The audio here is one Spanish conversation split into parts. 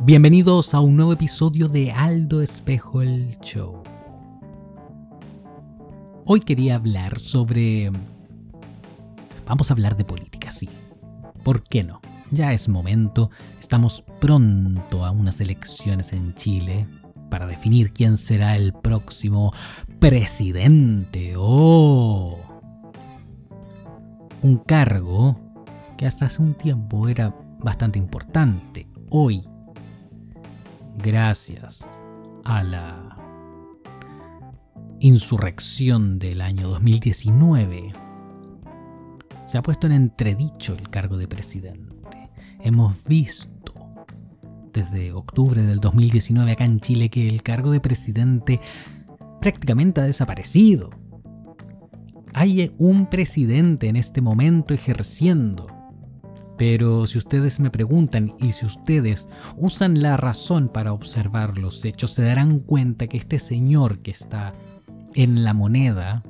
Bienvenidos a un nuevo episodio de Aldo Espejo el Show. Hoy quería hablar sobre... Vamos a hablar de política, sí. ¿Por qué no? Ya es momento, estamos pronto a unas elecciones en Chile para definir quién será el próximo presidente. ¡Oh! Un cargo que hasta hace un tiempo era bastante importante. Hoy gracias a la insurrección del año 2019, se ha puesto en entredicho el cargo de presidente. Hemos visto desde octubre del 2019 acá en Chile que el cargo de presidente prácticamente ha desaparecido. Hay un presidente en este momento ejerciendo pero si ustedes me preguntan y si ustedes usan la razón para observar los hechos, se darán cuenta que este señor que está en la moneda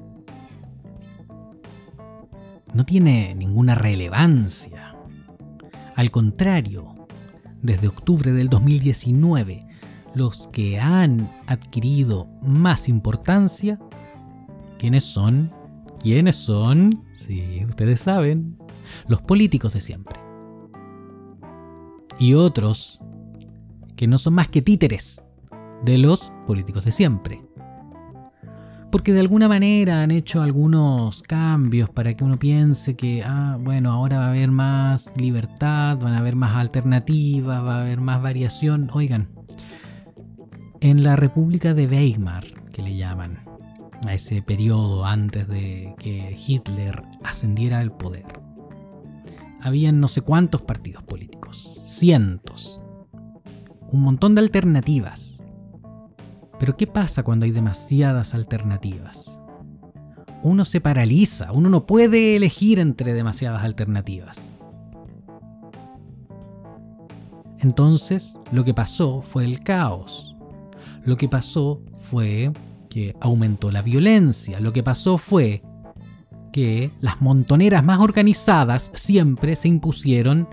no tiene ninguna relevancia. Al contrario, desde octubre del 2019, los que han adquirido más importancia, ¿quiénes son? ¿Quiénes son? Sí, ustedes saben, los políticos de siempre. Y otros que no son más que títeres de los políticos de siempre. Porque de alguna manera han hecho algunos cambios para que uno piense que, ah, bueno, ahora va a haber más libertad, van a haber más alternativas, va a haber más variación. Oigan, en la República de Weimar, que le llaman, a ese periodo antes de que Hitler ascendiera al poder, habían no sé cuántos partidos políticos, cientos, un montón de alternativas. Pero ¿qué pasa cuando hay demasiadas alternativas? Uno se paraliza, uno no puede elegir entre demasiadas alternativas. Entonces, lo que pasó fue el caos. Lo que pasó fue que aumentó la violencia. Lo que pasó fue que las montoneras más organizadas siempre se impusieron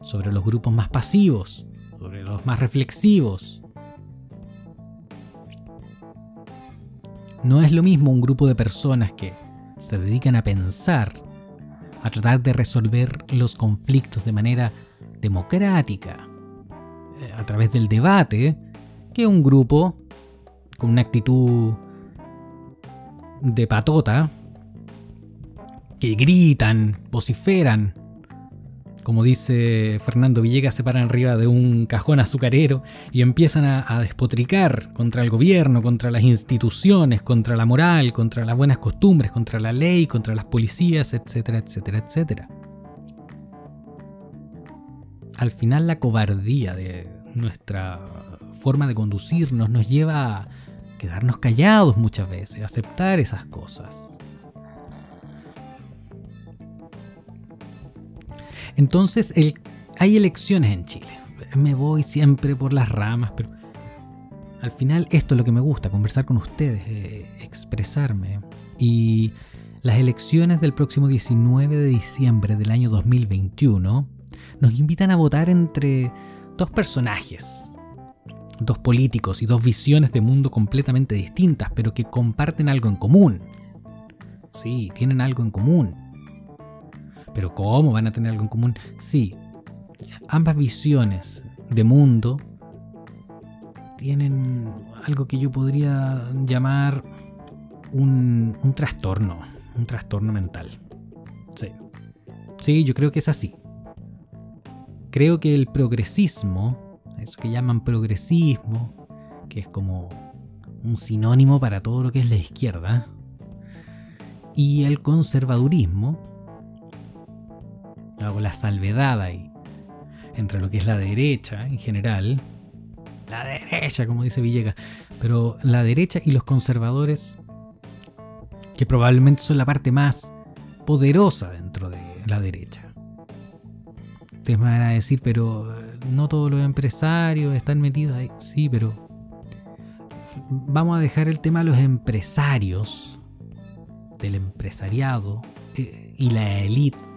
sobre los grupos más pasivos, sobre los más reflexivos. No es lo mismo un grupo de personas que se dedican a pensar, a tratar de resolver los conflictos de manera democrática, eh, a través del debate, que un grupo con una actitud de patota, que gritan, vociferan. Como dice Fernando Villegas, se paran arriba de un cajón azucarero y empiezan a, despotricar contra el gobierno, contra las instituciones, contra la moral, contra las buenas costumbres, contra la ley, contra las policías, etcétera, etcétera, etcétera. Al final la cobardía de nuestra forma de conducirnos nos lleva a quedarnos callados muchas veces, a aceptar esas cosas. Entonces hay elecciones en Chile. Me voy siempre por las ramas, pero al final esto es lo que me gusta, conversar con ustedes, eh, expresarme. Y las elecciones del próximo 19 de diciembre del año 2021 nos invitan a votar entre dos personajes, dos políticos y dos visiones de mundo completamente distintas, pero que comparten algo en común. Sí, tienen algo en común. Pero ¿cómo van a tener algo en común? Sí, ambas visiones de mundo tienen algo que yo podría llamar un, un trastorno, un trastorno mental. Sí. sí, yo creo que es así. Creo que el progresismo, eso que llaman progresismo, que es como un sinónimo para todo lo que es la izquierda, y el conservadurismo, la salvedad ahí entre lo que es la derecha en general, la derecha, como dice Villegas, pero la derecha y los conservadores, que probablemente son la parte más poderosa dentro de la derecha. Ustedes me van a decir, pero eh, no todos los empresarios están metidos ahí. Sí, pero vamos a dejar el tema a los empresarios, del empresariado eh, y la élite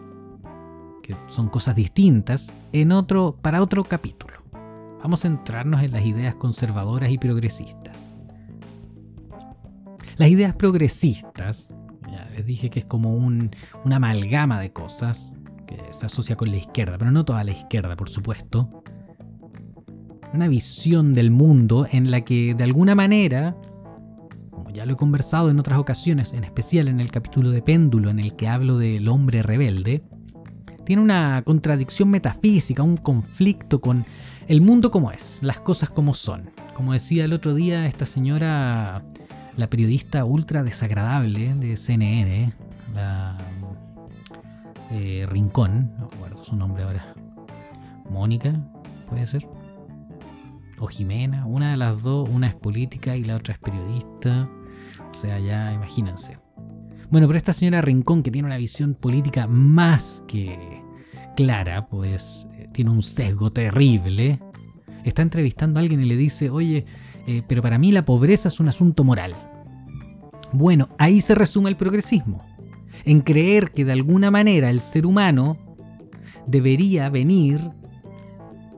que son cosas distintas, en otro, para otro capítulo. Vamos a centrarnos en las ideas conservadoras y progresistas. Las ideas progresistas, ya les dije que es como un, una amalgama de cosas que se asocia con la izquierda, pero no toda la izquierda, por supuesto. Una visión del mundo en la que de alguna manera ya lo he conversado en otras ocasiones, en especial en el capítulo de Péndulo en el que hablo del hombre rebelde, tiene una contradicción metafísica, un conflicto con el mundo como es, las cosas como son. Como decía el otro día esta señora, la periodista ultra desagradable de CNN, la eh, Rincón, no recuerdo su nombre ahora, Mónica, puede ser, o Jimena, una de las dos, una es política y la otra es periodista. O sea, ya imagínense. Bueno, pero esta señora Rincón, que tiene una visión política más que clara, pues eh, tiene un sesgo terrible, está entrevistando a alguien y le dice, oye, eh, pero para mí la pobreza es un asunto moral. Bueno, ahí se resume el progresismo, en creer que de alguna manera el ser humano debería venir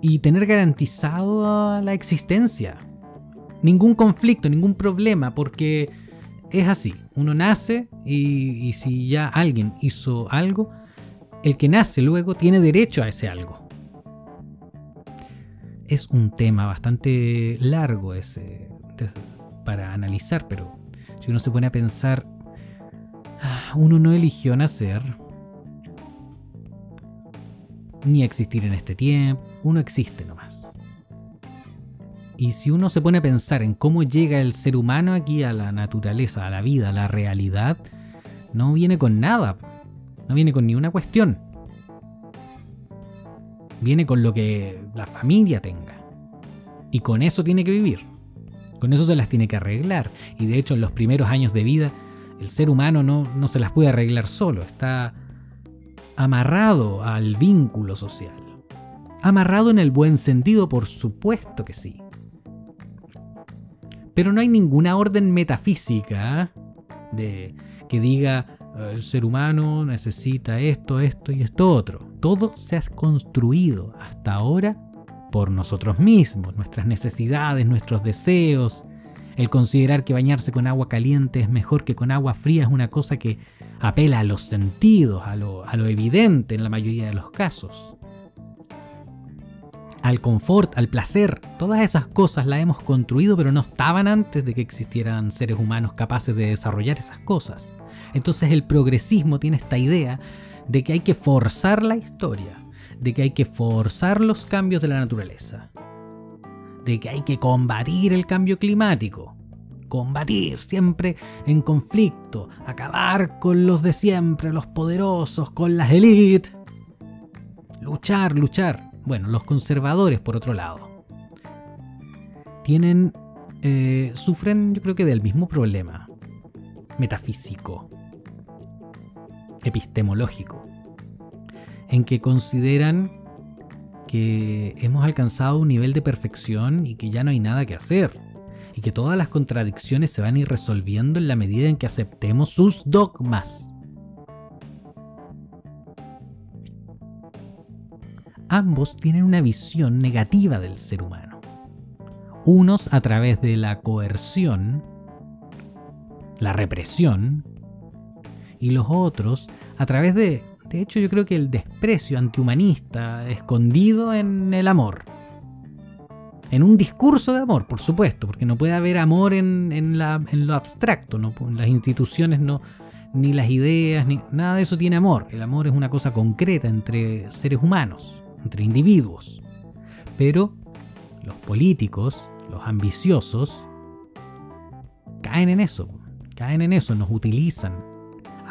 y tener garantizado la existencia. Ningún conflicto, ningún problema, porque es así. Uno nace y, si ya alguien hizo algo, el que nace luego tiene derecho a ese algo. Es un tema bastante largo ese para analizar, pero si uno se pone a pensar, ah, uno no eligió nacer ni existir en este tiempo, uno existe nomás. Y si uno se pone a pensar en cómo llega el ser humano aquí a la naturaleza, a la vida, a la realidad, no viene con nada. No viene con ni una cuestión. Viene con lo que la familia tenga. Y con eso tiene que vivir. Con eso se las tiene que arreglar. Y de hecho en los primeros años de vida el ser humano no, no se las puede arreglar solo. Está amarrado al vínculo social. Amarrado en el buen sentido, por supuesto que sí. Pero no hay ninguna orden metafísica de que diga el ser humano necesita esto, esto y esto otro. Todo se ha construido hasta ahora por nosotros mismos, nuestras necesidades, nuestros deseos. El considerar que bañarse con agua caliente es mejor que con agua fría es una cosa que apela a los sentidos, a lo, a lo evidente en la mayoría de los casos al confort, al placer. Todas esas cosas las hemos construido, pero no estaban antes de que existieran seres humanos capaces de desarrollar esas cosas. Entonces el progresismo tiene esta idea de que hay que forzar la historia, de que hay que forzar los cambios de la naturaleza, de que hay que combatir el cambio climático, combatir siempre en conflicto, acabar con los de siempre, los poderosos, con las élites, luchar, luchar. Bueno, los conservadores, por otro lado, tienen, eh, sufren yo creo que del mismo problema metafísico, epistemológico, en que consideran que hemos alcanzado un nivel de perfección y que ya no hay nada que hacer, y que todas las contradicciones se van a ir resolviendo en la medida en que aceptemos sus dogmas. ambos tienen una visión negativa del ser humano. Unos a través de la coerción, la represión, y los otros a través de, de hecho yo creo que el desprecio antihumanista escondido en el amor. En un discurso de amor, por supuesto, porque no puede haber amor en, lo abstracto, ¿no? las instituciones no, ni las ideas, ni nada de eso tiene amor. El amor es una cosa concreta entre seres humanos entre individuos. Pero los políticos, los ambiciosos, caen en eso, caen en eso, nos utilizan,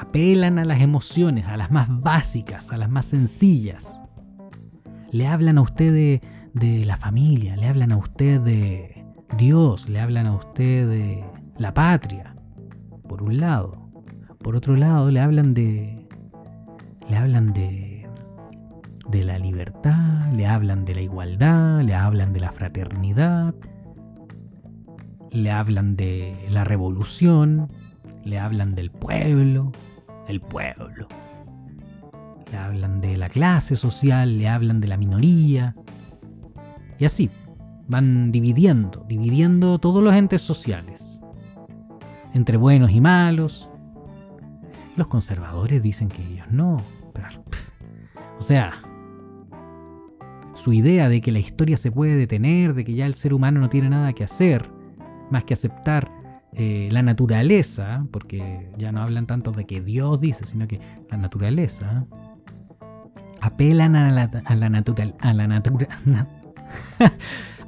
apelan a las emociones, a las más básicas, a las más sencillas. Le hablan a usted de, la familia, le hablan a usted de Dios, le hablan a usted de la patria, por un lado. Por otro lado, le hablan de. Le hablan de de la libertad, le hablan de la igualdad, le hablan de la fraternidad, le hablan de la revolución, le hablan del pueblo, el pueblo. Le hablan de la clase social, le hablan de la minoría. Y así, van dividiendo, dividiendo todos los entes sociales, entre buenos y malos. Los conservadores dicen que ellos no, pero, o sea, su idea de que la historia se puede detener, de que ya el ser humano no tiene nada que hacer, más que aceptar eh, la naturaleza, porque ya no hablan tanto de que Dios dice, sino que la naturaleza, apelan a la, a la a la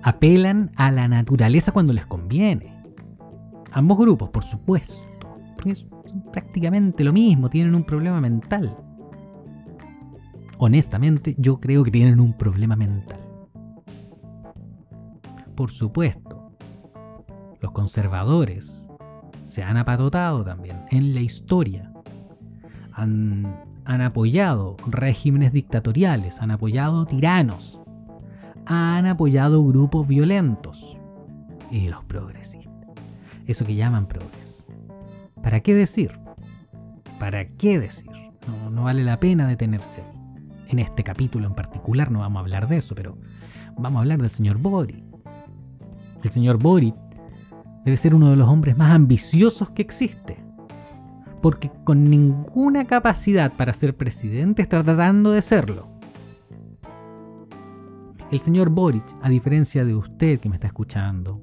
apelan a la naturaleza cuando les conviene. Ambos grupos, por supuesto, porque son prácticamente lo mismo, tienen un problema mental. Honestamente, yo creo que tienen un problema mental. Por supuesto, los conservadores se han apatotado también en la historia. Han, apoyado regímenes dictatoriales, han apoyado tiranos, han apoyado grupos violentos. Y los progresistas. Eso que llaman progres. ¿Para qué decir? ¿Para qué decir? No, no vale la pena detenerse En este capítulo en particular no vamos a hablar de eso, pero vamos a hablar del señor Boric. El señor Boric debe ser uno de los hombres más ambiciosos que existe. Porque con ninguna capacidad para ser presidente está tratando de serlo. El señor Boric, a diferencia de usted que me está escuchando,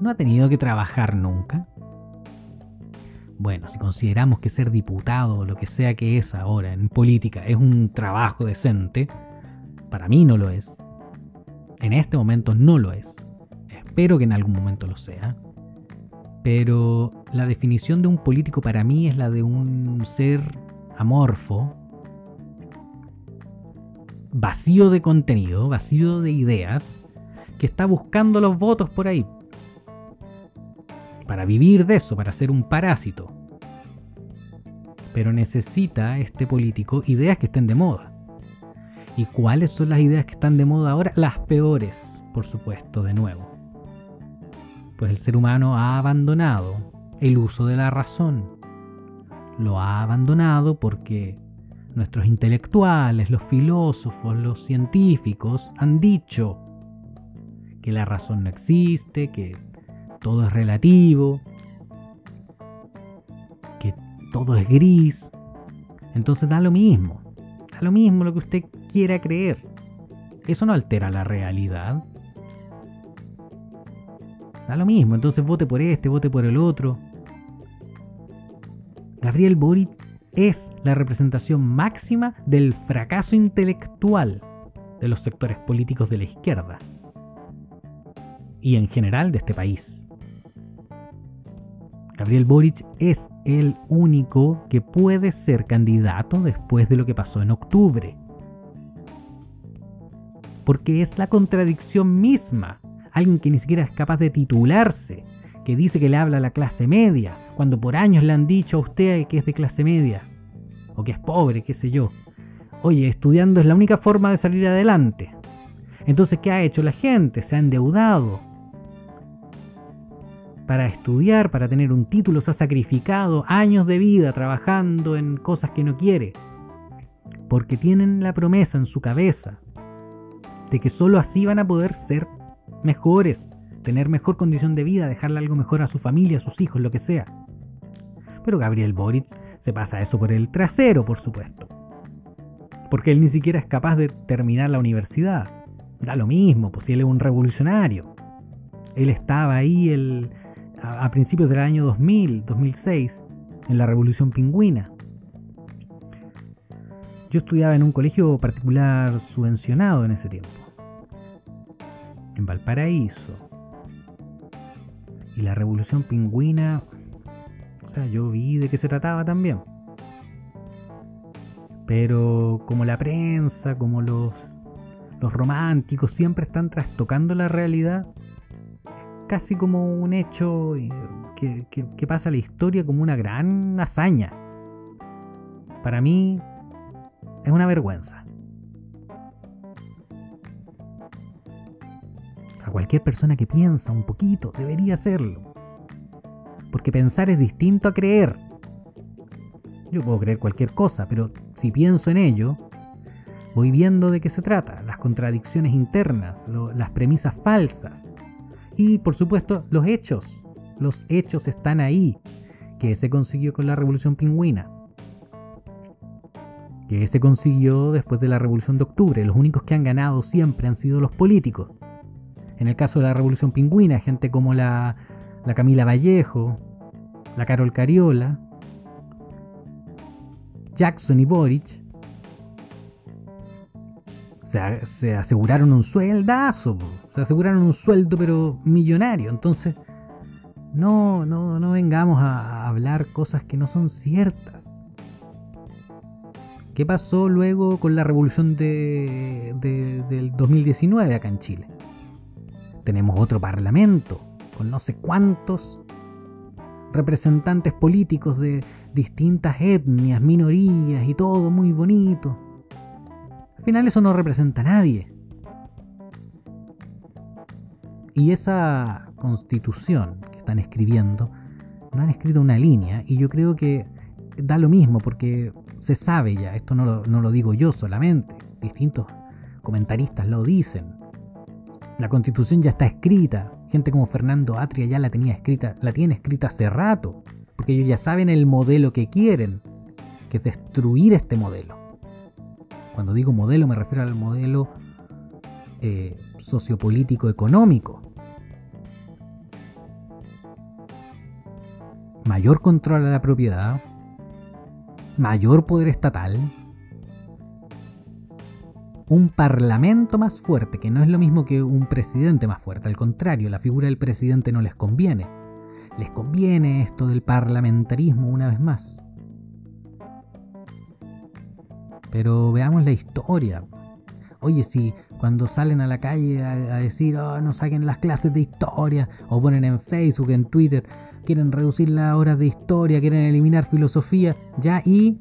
no ha tenido que trabajar nunca. Bueno, si consideramos que ser diputado o lo que sea que es ahora en política es un trabajo decente, para mí no lo es. En este momento no lo es. Espero que en algún momento lo sea. Pero la definición de un político para mí es la de un ser amorfo, vacío de contenido, vacío de ideas, que está buscando los votos por ahí. Para vivir de eso, para ser un parásito. Pero necesita este político ideas que estén de moda. ¿Y cuáles son las ideas que están de moda ahora? Las peores, por supuesto, de nuevo. Pues el ser humano ha abandonado el uso de la razón. Lo ha abandonado porque Nuestros intelectuales, los filósofos, los científicos han dicho que la razón no existe, que todo es relativo, que todo es gris. Entonces da lo mismo, da lo mismo lo que usted quiera creer. Eso no altera la realidad. Da lo mismo, entonces vote por este, vote por el otro. Gabriel Boric es la representación máxima del fracaso intelectual de los sectores políticos de la izquierda y en general de este país. Gabriel Boric es el único que puede ser candidato después de lo que pasó en octubre. Porque es la contradicción misma. Alguien que ni siquiera es capaz de titularse, que dice que le habla a la clase media, cuando por años le han dicho a usted que es de clase media, o que es pobre, qué sé yo. Oye, estudiando es la única forma de salir adelante. Entonces, ¿qué ha hecho la gente? Se ha endeudado. Para estudiar, para tener un título, se ha sacrificado años de vida trabajando en cosas que no quiere. Porque tienen la promesa en su cabeza de que solo así van a poder ser mejores, tener mejor condición de vida, dejarle algo mejor a su familia, a sus hijos, lo que sea. Pero Gabriel Boric se pasa eso por el trasero, por supuesto. Porque él ni siquiera es capaz de terminar la universidad. Da lo mismo, pues si él es un revolucionario. Él estaba ahí el, a, a principios del año 2000, 2006, en la Revolución Pingüina. Yo estudiaba en un colegio particular subvencionado en ese tiempo. En Valparaíso. Y la Revolución Pingüina o sea, yo vi de qué se trataba también. Pero como la prensa, como los, románticos siempre están trastocando la realidad, es casi como un hecho eh, que, que pasa a la historia como una gran hazaña. Para mí es una vergüenza. Cualquier persona que piensa un poquito, debería hacerlo porque pensar es distinto a creer. Yo puedo creer cualquier cosa, pero si pienso en ello, voy viendo de qué se trata, las contradicciones internas, las premisas falsas y por supuesto los hechos. Los hechos están ahí, que se consiguió con la revolución pingüina, que se consiguió después de la revolución de octubre. Los únicos que han ganado siempre han sido los políticos. En el caso de la revolución pingüina, gente como la, la Camila Vallejo, la Carol Cariola, Jackson y Boric se, aseguraron un sueldazo, se aseguraron un sueldo pero millonario. Entonces, no, no, no vengamos a, hablar cosas que no son ciertas. ¿Qué pasó luego con la revolución de, del 2019 acá en Chile? Tenemos otro parlamento con no sé cuántos representantes políticos de distintas etnias, minorías y todo muy bonito. Al final eso no representa a nadie. Y esa constitución que están escribiendo, no han escrito una línea y yo creo que da lo mismo porque se sabe ya, esto no lo, no lo digo yo solamente, distintos comentaristas lo dicen. La constitución ya está escrita, gente como Fernando Atria ya la tenía escrita, la tiene escrita hace rato, porque ellos ya saben el modelo que quieren, que es destruir este modelo. Cuando digo modelo me refiero al modelo eh, sociopolítico económico. Mayor control a la propiedad, mayor poder estatal, un parlamento más fuerte, que no es lo mismo que un presidente más fuerte, al contrario, la figura del presidente no les conviene. Les conviene esto del parlamentarismo una vez más. Pero veamos la historia. Oye, si cuando salen a la calle a, decir, oh, no saquen las clases de historia, o ponen en Facebook, en Twitter, quieren reducir las horas de historia, quieren eliminar filosofía, ya, y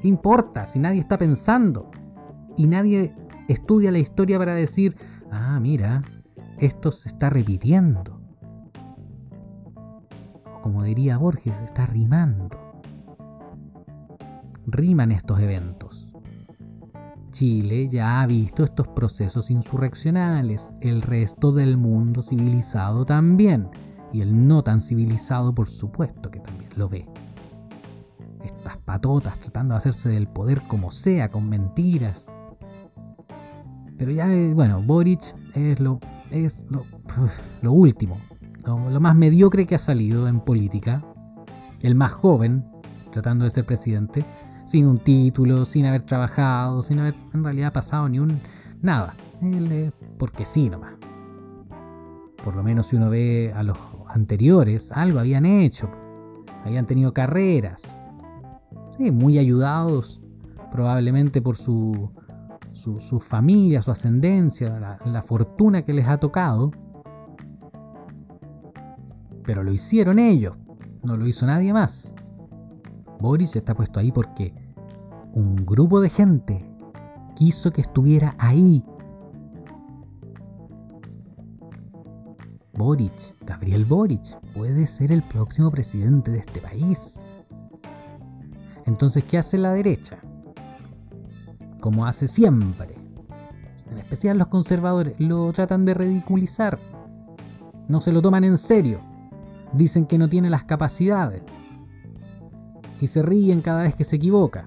¿qué importa? Si nadie está pensando. Y nadie estudia la historia para decir, ah, mira, esto se está repitiendo. O como diría Borges, está rimando. Riman estos eventos. Chile ya ha visto estos procesos insurreccionales, el resto del mundo civilizado también, y el no tan civilizado por supuesto que también lo ve. Estas patotas tratando de hacerse del poder como sea, con mentiras. Pero ya, eh, bueno, Boric es lo, es lo, último, lo más mediocre que ha salido en política, el más joven tratando de ser presidente, sin un título, sin haber trabajado, sin haber en realidad pasado ni un nada. porque sí nomás. Por lo menos si uno ve a los anteriores, algo habían hecho. Habían tenido carreras. muy ayudados probablemente por su, su, familia, su ascendencia, la, fortuna que les ha tocado. Pero lo hicieron ellos, no lo hizo nadie más. Boris está puesto ahí porque un grupo de gente quiso que estuviera ahí. Boric, Gabriel Boric, puede ser el próximo presidente de este país. Entonces, ¿qué hace la derecha? Como hace siempre. En especial los conservadores lo tratan de ridiculizar. No se lo toman en serio. Dicen que no tiene las capacidades y se ríen cada vez que se equivoca,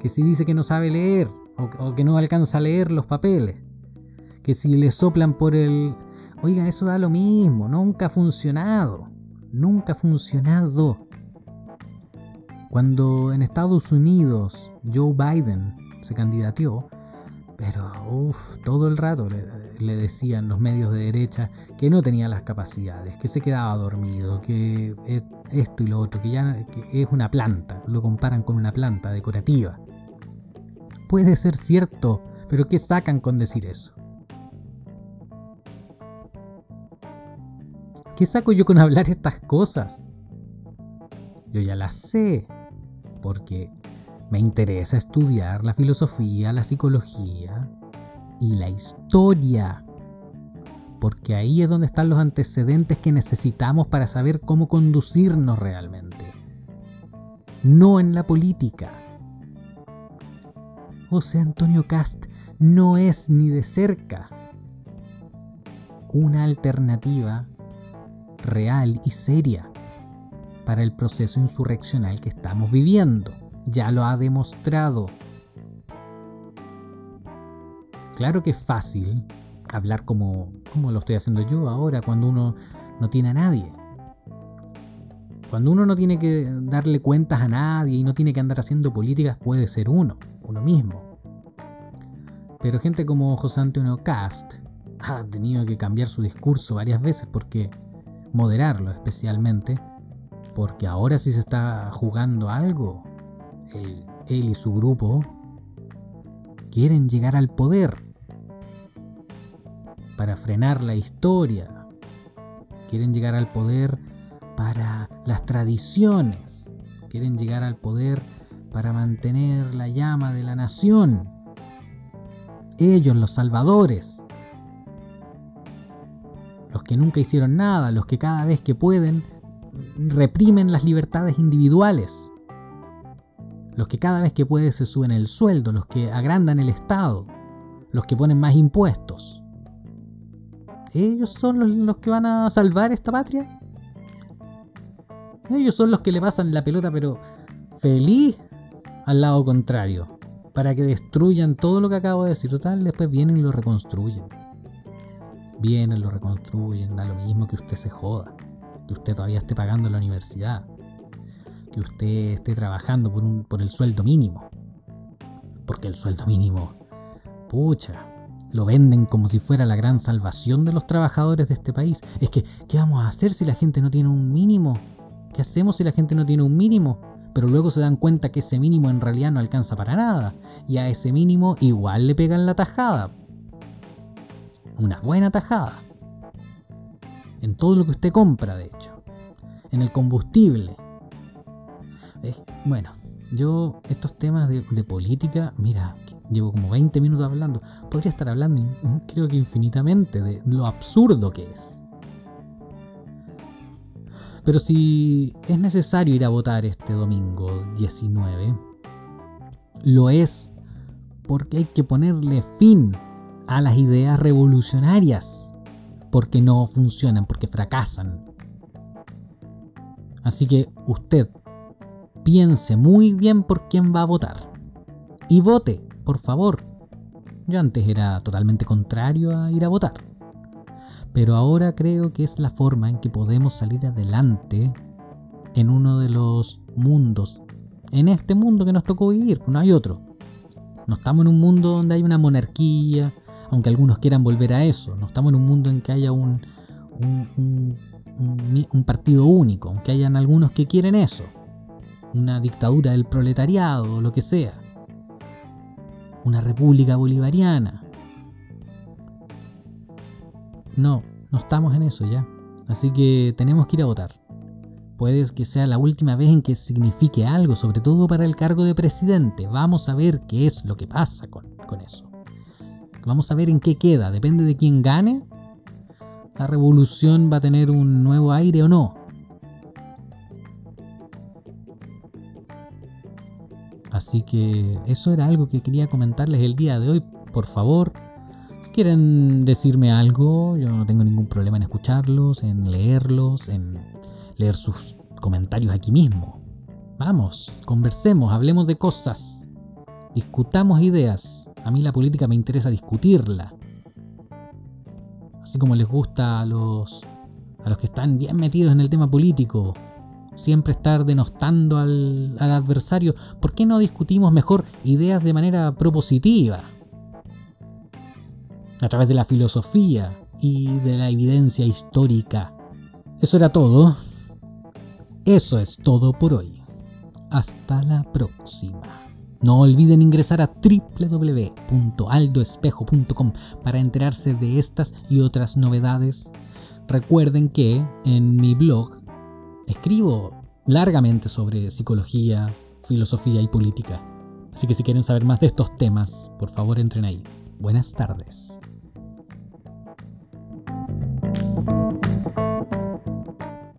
que si dice que no sabe leer o, que no alcanza a leer los papeles, que si le soplan por el... Oigan, eso da lo mismo, nunca ha funcionado, nunca ha funcionado. Cuando en Estados Unidos Joe Biden se candidateó, pero uff, todo el rato le, decían los medios de derecha que no tenía las capacidades, que se quedaba dormido, que esto y lo otro, que ya es una planta, lo comparan con una planta decorativa. Puede ser cierto, pero ¿qué sacan con decir eso? ¿Qué saco yo con hablar estas cosas? Yo ya las sé, porque me interesa estudiar la filosofía, la psicología y la historia. Porque ahí es donde están los antecedentes que necesitamos para saber cómo conducirnos realmente. No en la política. José Antonio Cast no es ni de cerca una alternativa real y seria para el proceso insurreccional que estamos viviendo. Ya lo ha demostrado. Claro que es fácil hablar como, como lo estoy haciendo yo ahora, cuando uno no tiene a nadie. Cuando uno no tiene que darle cuentas a nadie y no tiene que andar haciendo políticas, puede ser uno, uno mismo. Pero gente como José Antonio Cast ha tenido que cambiar su discurso varias veces porque moderarlo especialmente, porque ahora sí se está jugando algo. Él, y su grupo quieren llegar al poder para frenar la historia. Quieren llegar al poder para las tradiciones. Quieren llegar al poder para mantener la llama de la nación. Ellos, los salvadores. Los que nunca hicieron nada, los que cada vez que pueden reprimen las libertades individuales. Los que cada vez que pueden se suben el sueldo, los que agrandan el Estado, los que ponen más impuestos. ¿Ellos son los, los que van a salvar esta patria? Ellos son los que le pasan la pelota, pero feliz al lado contrario. Para que destruyan todo lo que acabo de decir. Total, después vienen y lo reconstruyen. Vienen, lo reconstruyen, da lo mismo que usted se joda. Que usted todavía esté pagando la universidad. Que usted esté trabajando por, por el sueldo mínimo. Porque el sueldo mínimo, pucha, lo venden como si fuera la gran salvación de los trabajadores de este país. Es que, ¿qué vamos a hacer si la gente no tiene un mínimo? ¿Qué hacemos si la gente no tiene un mínimo? Pero luego se dan cuenta que ese mínimo en realidad no alcanza para nada. Y a ese mínimo igual le pegan la tajada. Una buena tajada. En todo lo que usted compra, de hecho. En el combustible. Bueno, yo estos temas de, de, política, mira, llevo como 20 minutos hablando. Podría estar hablando creo que infinitamente de lo absurdo que es. Pero si es necesario ir a votar este domingo 19, lo es porque hay que ponerle fin a las ideas revolucionarias, porque no funcionan, porque fracasan. Así que usted piense muy bien por quién va a votar. Y vote, por favor. Yo antes era totalmente contrario a ir a votar pero ahora creo que es la forma en que podemos salir adelante en uno de los mundos, en este mundo que nos tocó vivir, no hay otro. No estamos en un mundo donde hay una monarquía, aunque algunos quieran volver a eso, no estamos en un mundo en que haya un, un, un partido único, aunque hayan algunos que quieren eso, una dictadura del proletariado lo que sea, una república bolivariana, no, no estamos en eso ya. Así que tenemos que ir a votar. Puede que sea la última vez en que signifique algo, sobre todo para el cargo de presidente. Vamos a ver qué es lo que pasa con, con eso. Vamos a ver en qué queda. Depende de quién gane. La revolución va a tener un nuevo aire o no. Así que eso era algo que quería comentarles el día de hoy. Por favor, quieren decirme algo, yo no tengo ningún problema en escucharlos, en leerlos, en leer sus comentarios aquí mismo. Vamos, conversemos, hablemos de cosas, discutamos ideas. A mí la política me interesa discutirla. Así como les gusta a los a los que están bien metidos en el tema político, siempre estar denostando al, adversario, ¿por qué no discutimos mejor ideas de manera propositiva? a través de la filosofía y de la evidencia histórica. Eso era todo. Eso es todo por hoy. Hasta la próxima. No olviden ingresar a www.aldoespejo.com para enterarse de estas y otras novedades. Recuerden que en mi blog escribo largamente sobre psicología, filosofía y política. Así que si quieren saber más de estos temas, por favor entren ahí. Buenas tardes.